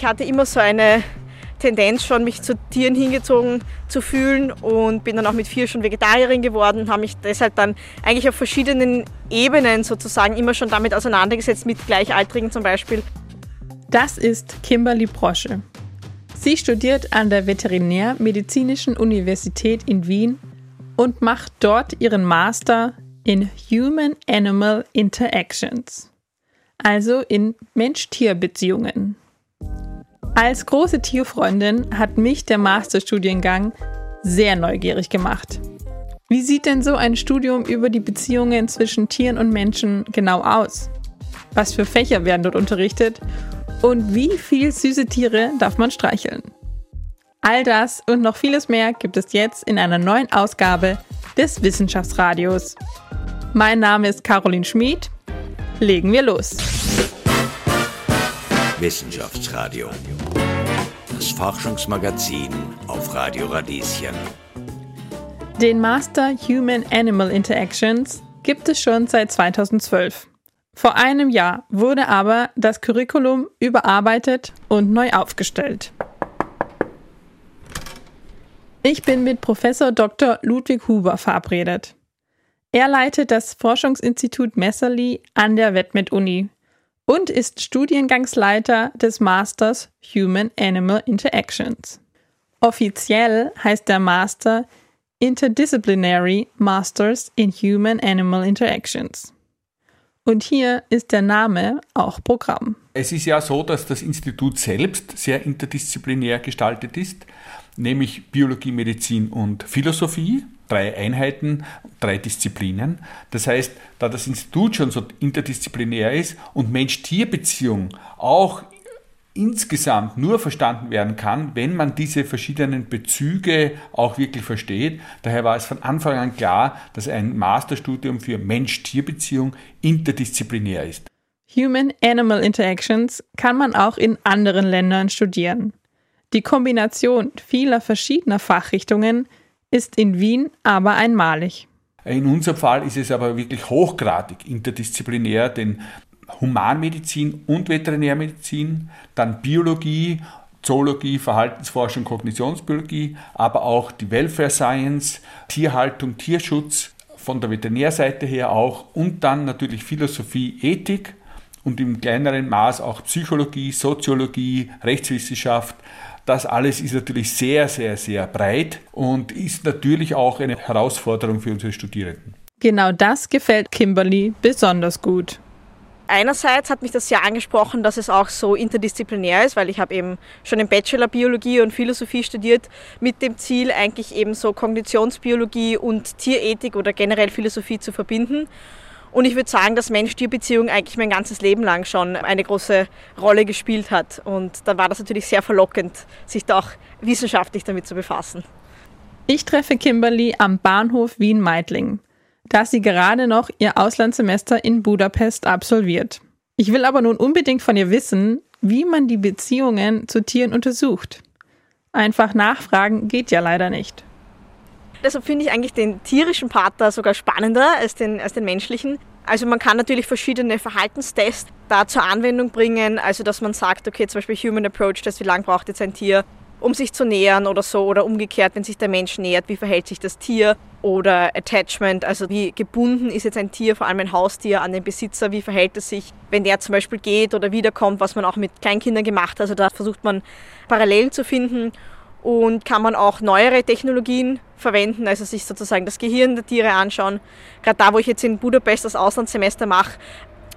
Ich hatte immer so eine Tendenz schon, mich zu Tieren hingezogen zu fühlen und bin dann auch mit vier schon Vegetarierin geworden, habe mich deshalb dann eigentlich auf verschiedenen Ebenen sozusagen immer schon damit auseinandergesetzt, mit Gleichaltrigen zum Beispiel. Das ist Kimberly Brosche. Sie studiert an der Veterinärmedizinischen Universität in Wien und macht dort ihren Master in Human-Animal Interactions, also in Mensch-Tier-Beziehungen. Als große Tierfreundin hat mich der Masterstudiengang sehr neugierig gemacht. Wie sieht denn so ein Studium über die Beziehungen zwischen Tieren und Menschen genau aus? Was für Fächer werden dort unterrichtet? Und wie viel süße Tiere darf man streicheln? All das und noch vieles mehr gibt es jetzt in einer neuen Ausgabe des Wissenschaftsradios. Mein Name ist Caroline Schmid. Legen wir los. Wissenschaftsradio. Das Forschungsmagazin auf Radio Radieschen. Den Master Human Animal Interactions gibt es schon seit 2012. Vor einem Jahr wurde aber das Curriculum überarbeitet und neu aufgestellt. Ich bin mit Professor Dr. Ludwig Huber verabredet. Er leitet das Forschungsinstitut Messerli an der WetMed-Uni und ist Studiengangsleiter des Masters Human-Animal Interactions. Offiziell heißt der Master Interdisciplinary Masters in Human-Animal Interactions. Und hier ist der Name auch Programm. Es ist ja so, dass das Institut selbst sehr interdisziplinär gestaltet ist, nämlich Biologie, Medizin und Philosophie, drei Einheiten, drei Disziplinen. Das heißt, da das Institut schon so interdisziplinär ist und Mensch-Tier-Beziehung auch insgesamt nur verstanden werden kann, wenn man diese verschiedenen Bezüge auch wirklich versteht. Daher war es von Anfang an klar, dass ein Masterstudium für Mensch-Tier-Beziehung interdisziplinär ist. Human-Animal Interactions kann man auch in anderen Ländern studieren. Die Kombination vieler verschiedener Fachrichtungen ist in Wien aber einmalig. In unserem Fall ist es aber wirklich hochgradig interdisziplinär, denn Humanmedizin und Veterinärmedizin, dann Biologie, Zoologie, Verhaltensforschung, Kognitionsbiologie, aber auch die Welfare Science, Tierhaltung, Tierschutz, von der Veterinärseite her auch und dann natürlich Philosophie, Ethik und im kleineren Maß auch Psychologie, Soziologie, Rechtswissenschaft. Das alles ist natürlich sehr, sehr, sehr breit und ist natürlich auch eine Herausforderung für unsere Studierenden. Genau das gefällt Kimberly besonders gut einerseits hat mich das sehr angesprochen, dass es auch so interdisziplinär ist, weil ich habe eben schon im Bachelor Biologie und Philosophie studiert, mit dem Ziel eigentlich eben so Kognitionsbiologie und Tierethik oder generell Philosophie zu verbinden. Und ich würde sagen, dass Mensch-Tier-Beziehung eigentlich mein ganzes Leben lang schon eine große Rolle gespielt hat. Und da war das natürlich sehr verlockend, sich da auch wissenschaftlich damit zu befassen. Ich treffe Kimberly am Bahnhof Wien-Meidling da sie gerade noch ihr Auslandssemester in Budapest absolviert. Ich will aber nun unbedingt von ihr wissen, wie man die Beziehungen zu Tieren untersucht. Einfach nachfragen geht ja leider nicht. Deshalb finde ich eigentlich den tierischen Part da sogar spannender als den, als den menschlichen. Also man kann natürlich verschiedene Verhaltenstests da zur Anwendung bringen. Also dass man sagt, okay, zum Beispiel Human Approach Test, wie lange braucht jetzt ein Tier, um sich zu nähern oder so. Oder umgekehrt, wenn sich der Mensch nähert, wie verhält sich das Tier? Oder Attachment, also wie gebunden ist jetzt ein Tier, vor allem ein Haustier, an den Besitzer, wie verhält es sich, wenn der zum Beispiel geht oder wiederkommt, was man auch mit Kleinkindern gemacht hat. Also da versucht man Parallelen zu finden und kann man auch neuere Technologien verwenden, also sich sozusagen das Gehirn der Tiere anschauen. Gerade da, wo ich jetzt in Budapest das Auslandssemester mache,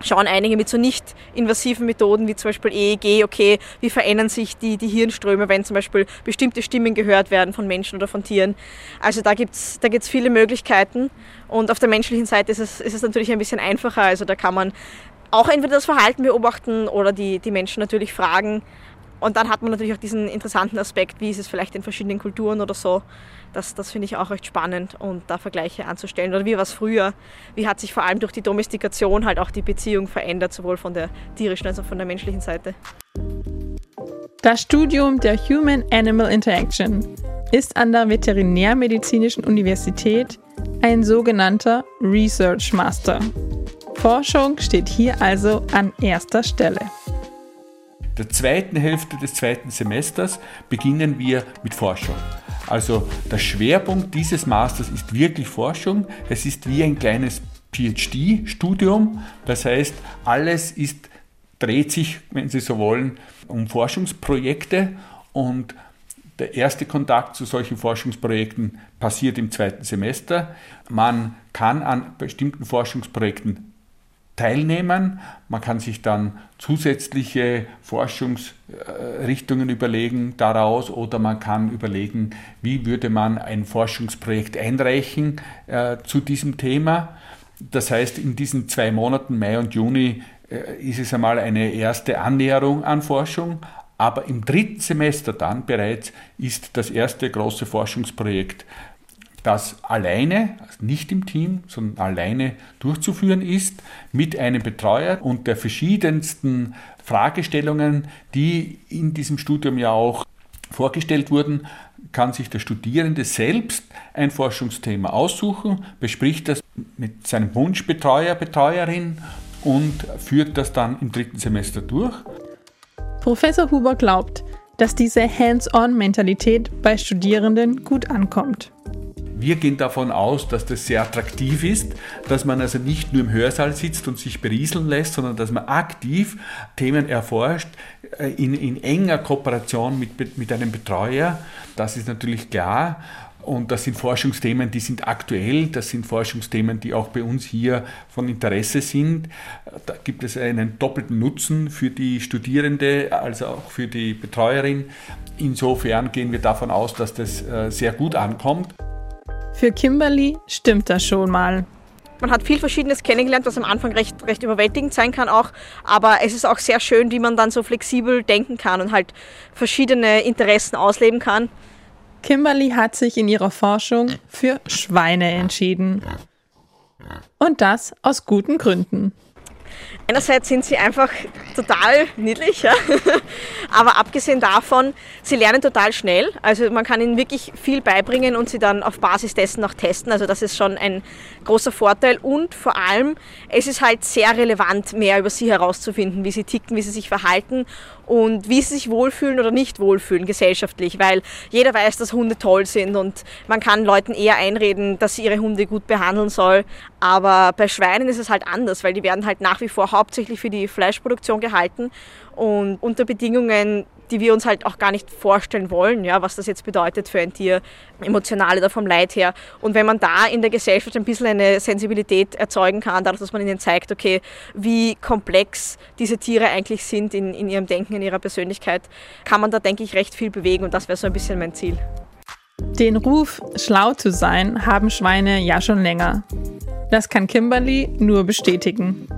schauen einige mit so nicht invasiven Methoden wie zum Beispiel EEG, okay, wie verändern sich die, die Hirnströme, wenn zum Beispiel bestimmte Stimmen gehört werden von Menschen oder von Tieren. Also da gibt es da gibt's viele Möglichkeiten und auf der menschlichen Seite ist es, ist es natürlich ein bisschen einfacher. Also da kann man auch entweder das Verhalten beobachten oder die, die Menschen natürlich fragen. Und dann hat man natürlich auch diesen interessanten Aspekt, wie ist es vielleicht in verschiedenen Kulturen oder so. Das, das finde ich auch recht spannend und da Vergleiche anzustellen. Oder wie war es früher? Wie hat sich vor allem durch die Domestikation halt auch die Beziehung verändert, sowohl von der tierischen als auch von der menschlichen Seite? Das Studium der Human-Animal Interaction ist an der Veterinärmedizinischen Universität ein sogenannter Research Master. Forschung steht hier also an erster Stelle. Der zweiten Hälfte des zweiten Semesters beginnen wir mit Forschung. Also der Schwerpunkt dieses Masters ist wirklich Forschung. Es ist wie ein kleines PhD-Studium. Das heißt, alles ist, dreht sich, wenn Sie so wollen, um Forschungsprojekte und der erste Kontakt zu solchen Forschungsprojekten passiert im zweiten Semester. Man kann an bestimmten Forschungsprojekten teilnehmen. Man kann sich dann zusätzliche Forschungsrichtungen überlegen daraus oder man kann überlegen, wie würde man ein Forschungsprojekt einreichen äh, zu diesem Thema. Das heißt, in diesen zwei Monaten, Mai und Juni, äh, ist es einmal eine erste Annäherung an Forschung, aber im dritten Semester dann bereits ist das erste große Forschungsprojekt, das alleine, nicht im Team, sondern alleine durchzuführen ist, mit einem Betreuer und der verschiedensten Fragestellungen, die in diesem Studium ja auch vorgestellt wurden, kann sich der Studierende selbst ein Forschungsthema aussuchen, bespricht das mit seinem Wunschbetreuer, Betreuerin und führt das dann im dritten Semester durch. Professor Huber glaubt, dass diese Hands-on-Mentalität bei Studierenden gut ankommt. Wir gehen davon aus, dass das sehr attraktiv ist, dass man also nicht nur im Hörsaal sitzt und sich berieseln lässt, sondern dass man aktiv Themen erforscht, äh, in, in enger Kooperation mit, mit einem Betreuer. Das ist natürlich klar. Und das sind Forschungsthemen, die sind aktuell, das sind Forschungsthemen, die auch bei uns hier von Interesse sind. Da gibt es einen doppelten Nutzen für die Studierende als auch für die Betreuerin. Insofern gehen wir davon aus, dass das äh, sehr gut ankommt. Für Kimberly stimmt das schon mal. Man hat viel Verschiedenes kennengelernt, was am Anfang recht, recht überwältigend sein kann auch. Aber es ist auch sehr schön, wie man dann so flexibel denken kann und halt verschiedene Interessen ausleben kann. Kimberly hat sich in ihrer Forschung für Schweine entschieden. Und das aus guten Gründen. Einerseits sind sie einfach total niedlich, ja. aber abgesehen davon, sie lernen total schnell. Also man kann ihnen wirklich viel beibringen und sie dann auf Basis dessen auch testen. Also das ist schon ein großer Vorteil und vor allem, es ist halt sehr relevant, mehr über sie herauszufinden, wie sie ticken, wie sie sich verhalten und wie sie sich wohlfühlen oder nicht wohlfühlen gesellschaftlich, weil jeder weiß, dass Hunde toll sind und man kann Leuten eher einreden, dass sie ihre Hunde gut behandeln soll. Aber bei Schweinen ist es halt anders, weil die werden halt nach wie vor hauptsächlich für die Fleischproduktion gehalten und unter Bedingungen, die wir uns halt auch gar nicht vorstellen wollen, ja, was das jetzt bedeutet für ein Tier, emotional oder vom Leid her. Und wenn man da in der Gesellschaft ein bisschen eine Sensibilität erzeugen kann, dadurch, dass man ihnen zeigt, okay, wie komplex diese Tiere eigentlich sind in, in ihrem Denken, in ihrer Persönlichkeit, kann man da, denke ich, recht viel bewegen und das wäre so ein bisschen mein Ziel. Den Ruf, schlau zu sein, haben Schweine ja schon länger. Das kann Kimberly nur bestätigen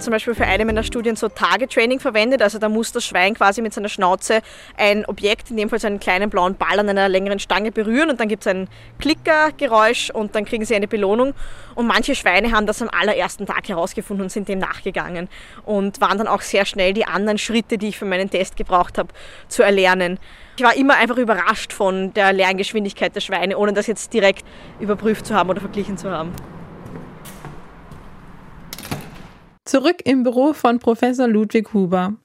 zum Beispiel für eine meiner Studien so Tagetraining verwendet. Also da muss das Schwein quasi mit seiner Schnauze ein Objekt, in dem Fall so einen kleinen blauen Ball an einer längeren Stange berühren und dann gibt es ein Klickergeräusch und dann kriegen sie eine Belohnung. Und manche Schweine haben das am allerersten Tag herausgefunden und sind dem nachgegangen und waren dann auch sehr schnell die anderen Schritte, die ich für meinen Test gebraucht habe, zu erlernen. Ich war immer einfach überrascht von der Lerngeschwindigkeit der Schweine, ohne das jetzt direkt überprüft zu haben oder verglichen zu haben. Zurück im Büro von Professor Ludwig Huber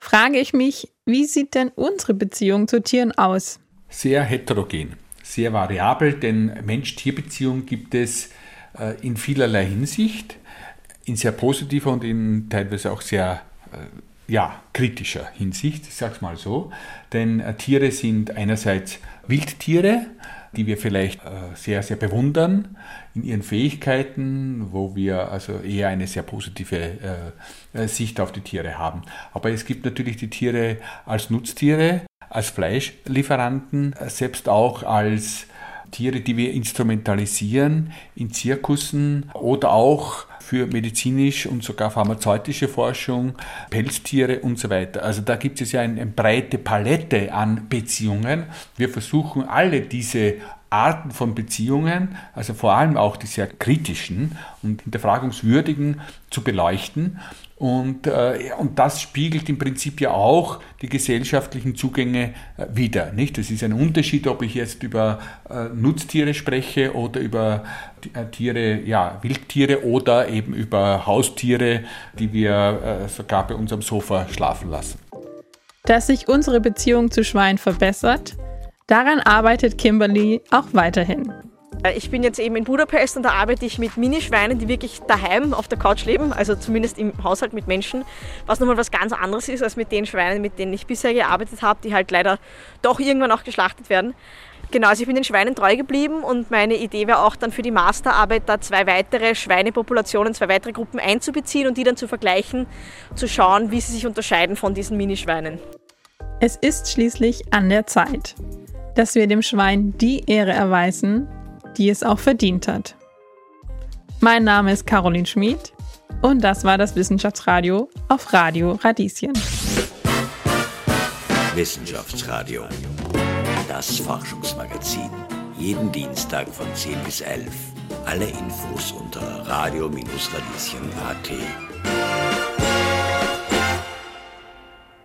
frage ich mich, wie sieht denn unsere Beziehung zu Tieren aus? Sehr heterogen, sehr variabel, denn Mensch-Tier-Beziehung gibt es äh, in vielerlei Hinsicht, in sehr positiver und in teilweise auch sehr äh, ja, kritischer Hinsicht, ich sage es mal so. Denn äh, Tiere sind einerseits Wildtiere, die wir vielleicht äh, sehr, sehr bewundern in ihren Fähigkeiten, wo wir also eher eine sehr positive äh, äh, Sicht auf die Tiere haben. Aber es gibt natürlich die Tiere als Nutztiere, als Fleischlieferanten, selbst auch als Tiere, die wir instrumentalisieren in Zirkussen oder auch für medizinisch und sogar pharmazeutische Forschung, Pelztiere und so weiter. Also da gibt es ja eine, eine breite Palette an Beziehungen. Wir versuchen alle diese Arten von Beziehungen, also vor allem auch die sehr kritischen und hinterfragungswürdigen, zu beleuchten und, äh, und das spiegelt im Prinzip ja auch die gesellschaftlichen Zugänge äh, wider. Nicht? Es ist ein Unterschied, ob ich jetzt über äh, Nutztiere spreche oder über äh, Tiere, ja, Wildtiere oder eben über Haustiere, die wir äh, sogar bei uns am Sofa schlafen lassen. dass sich unsere Beziehung zu Schweinen verbessert. Daran arbeitet Kimberly auch weiterhin. Äh, ich bin jetzt eben in Budapest und da arbeite ich mit Minischweinen, die wirklich daheim auf der Couch leben, also zumindest im Haushalt mit Menschen, was nochmal was ganz anderes ist als mit den Schweinen, mit denen ich bisher gearbeitet habe, die halt leider doch irgendwann auch geschlachtet werden. Genau, also ich bin den Schweinen treu geblieben und meine Idee wäre auch dann für die Masterarbeit da zwei weitere Schweinepopulationen, zwei weitere Gruppen einzubeziehen und die dann zu vergleichen, zu schauen, wie sie sich unterscheiden von diesen Minischweinen. Es ist schließlich an der Zeit, dass wir dem Schwein die Ehre erweisen, die es auch verdient hat. Mein Name ist Caroline Schmid und das war das Wissenschaftsradio auf Radio Radieschen. Wissenschaftsradio, das Forschungsmagazin. Jeden Dienstag von 10 bis 11. Alle Infos unter radio-radieschen.at.